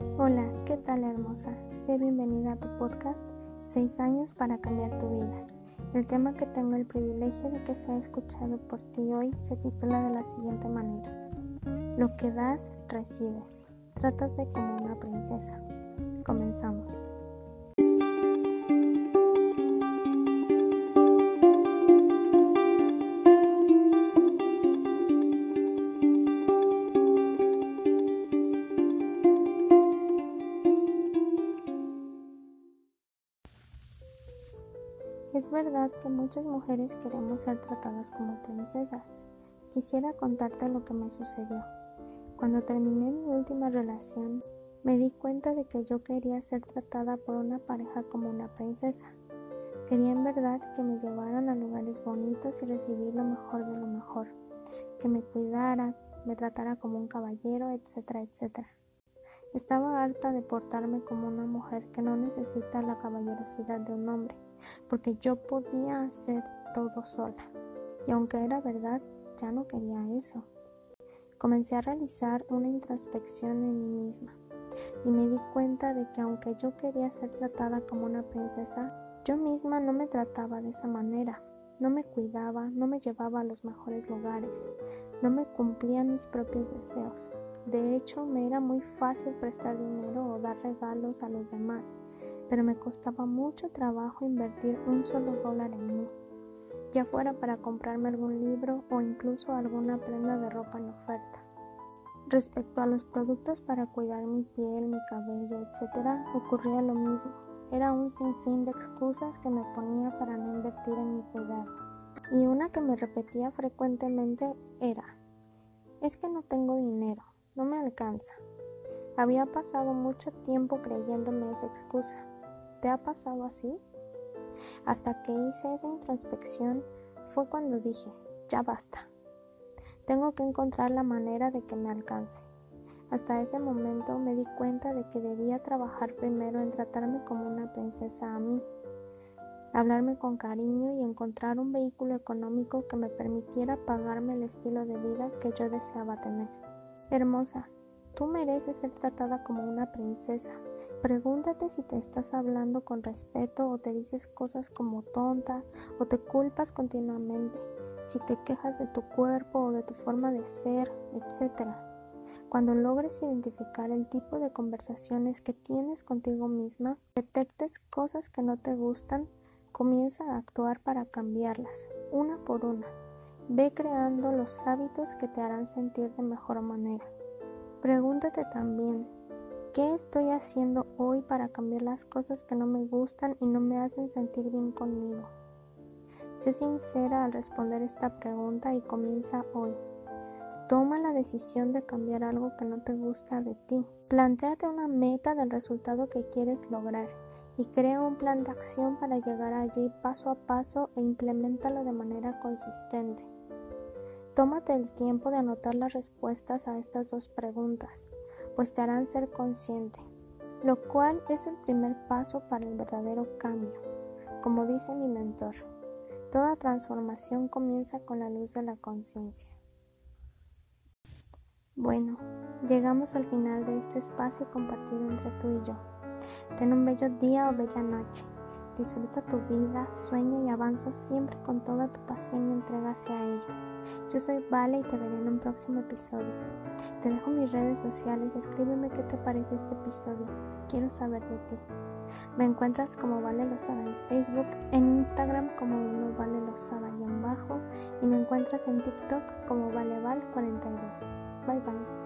Hola, ¿qué tal hermosa? Sé bienvenida a tu podcast 6 años para cambiar tu vida. El tema que tengo el privilegio de que sea escuchado por ti hoy se titula de la siguiente manera. Lo que das, recibes. Trátate como una princesa. Comenzamos. Es verdad que muchas mujeres queremos ser tratadas como princesas. Quisiera contarte lo que me sucedió. Cuando terminé mi última relación, me di cuenta de que yo quería ser tratada por una pareja como una princesa. Quería en verdad que me llevaran a lugares bonitos y recibir lo mejor de lo mejor, que me cuidara, me tratara como un caballero, etcétera, etcétera. Estaba harta de portarme como una mujer que no necesita la caballerosidad de un hombre porque yo podía hacer todo sola. Y aunque era verdad, ya no quería eso. Comencé a realizar una introspección en mí misma y me di cuenta de que aunque yo quería ser tratada como una princesa, yo misma no me trataba de esa manera. No me cuidaba, no me llevaba a los mejores lugares, no me cumplía mis propios deseos. De hecho, me era muy fácil prestar dinero o dar regalos a los demás, pero me costaba mucho trabajo invertir un solo dólar en mí, ya fuera para comprarme algún libro o incluso alguna prenda de ropa en oferta. Respecto a los productos para cuidar mi piel, mi cabello, etc., ocurría lo mismo. Era un sinfín de excusas que me ponía para no invertir en mi cuidado. Y una que me repetía frecuentemente era, es que no tengo dinero no me alcanza. Había pasado mucho tiempo creyéndome esa excusa. ¿Te ha pasado así? Hasta que hice esa introspección fue cuando dije, ya basta. Tengo que encontrar la manera de que me alcance. Hasta ese momento me di cuenta de que debía trabajar primero en tratarme como una princesa a mí, hablarme con cariño y encontrar un vehículo económico que me permitiera pagarme el estilo de vida que yo deseaba tener. Hermosa, tú mereces ser tratada como una princesa. Pregúntate si te estás hablando con respeto o te dices cosas como tonta o te culpas continuamente, si te quejas de tu cuerpo o de tu forma de ser, etc. Cuando logres identificar el tipo de conversaciones que tienes contigo misma, detectes cosas que no te gustan, comienza a actuar para cambiarlas, una por una. Ve creando los hábitos que te harán sentir de mejor manera. Pregúntate también, ¿qué estoy haciendo hoy para cambiar las cosas que no me gustan y no me hacen sentir bien conmigo? Sé sincera al responder esta pregunta y comienza hoy. Toma la decisión de cambiar algo que no te gusta de ti. Plantéate una meta del resultado que quieres lograr y crea un plan de acción para llegar allí paso a paso e implementalo de manera consistente. Tómate el tiempo de anotar las respuestas a estas dos preguntas, pues te harán ser consciente, lo cual es el primer paso para el verdadero cambio. Como dice mi mentor, toda transformación comienza con la luz de la conciencia. Bueno, llegamos al final de este espacio compartido entre tú y yo. Ten un bello día o bella noche. Disfruta tu vida, sueña y avanza siempre con toda tu pasión y entrega hacia ella. Yo soy Vale y te veré en un próximo episodio. Te dejo mis redes sociales, escríbeme qué te pareció este episodio. Quiero saber de ti. Me encuentras como Vale Lozada en Facebook, en Instagram como Vale Lozada-bajo y me encuentras en TikTok como ValeVal42. Bye bye.